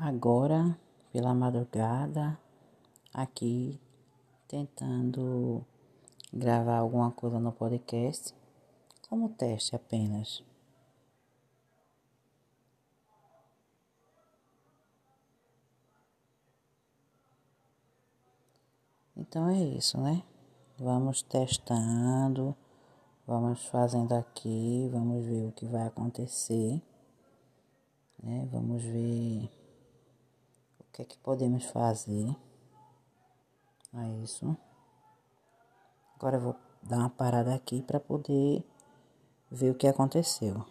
agora pela madrugada aqui tentando gravar alguma coisa no podcast como teste apenas. Então é isso, né? Vamos testando, vamos fazendo aqui, vamos ver o que vai acontecer, né? Vamos ver que é que podemos fazer. É isso. Agora eu vou dar uma parada aqui para poder ver o que aconteceu.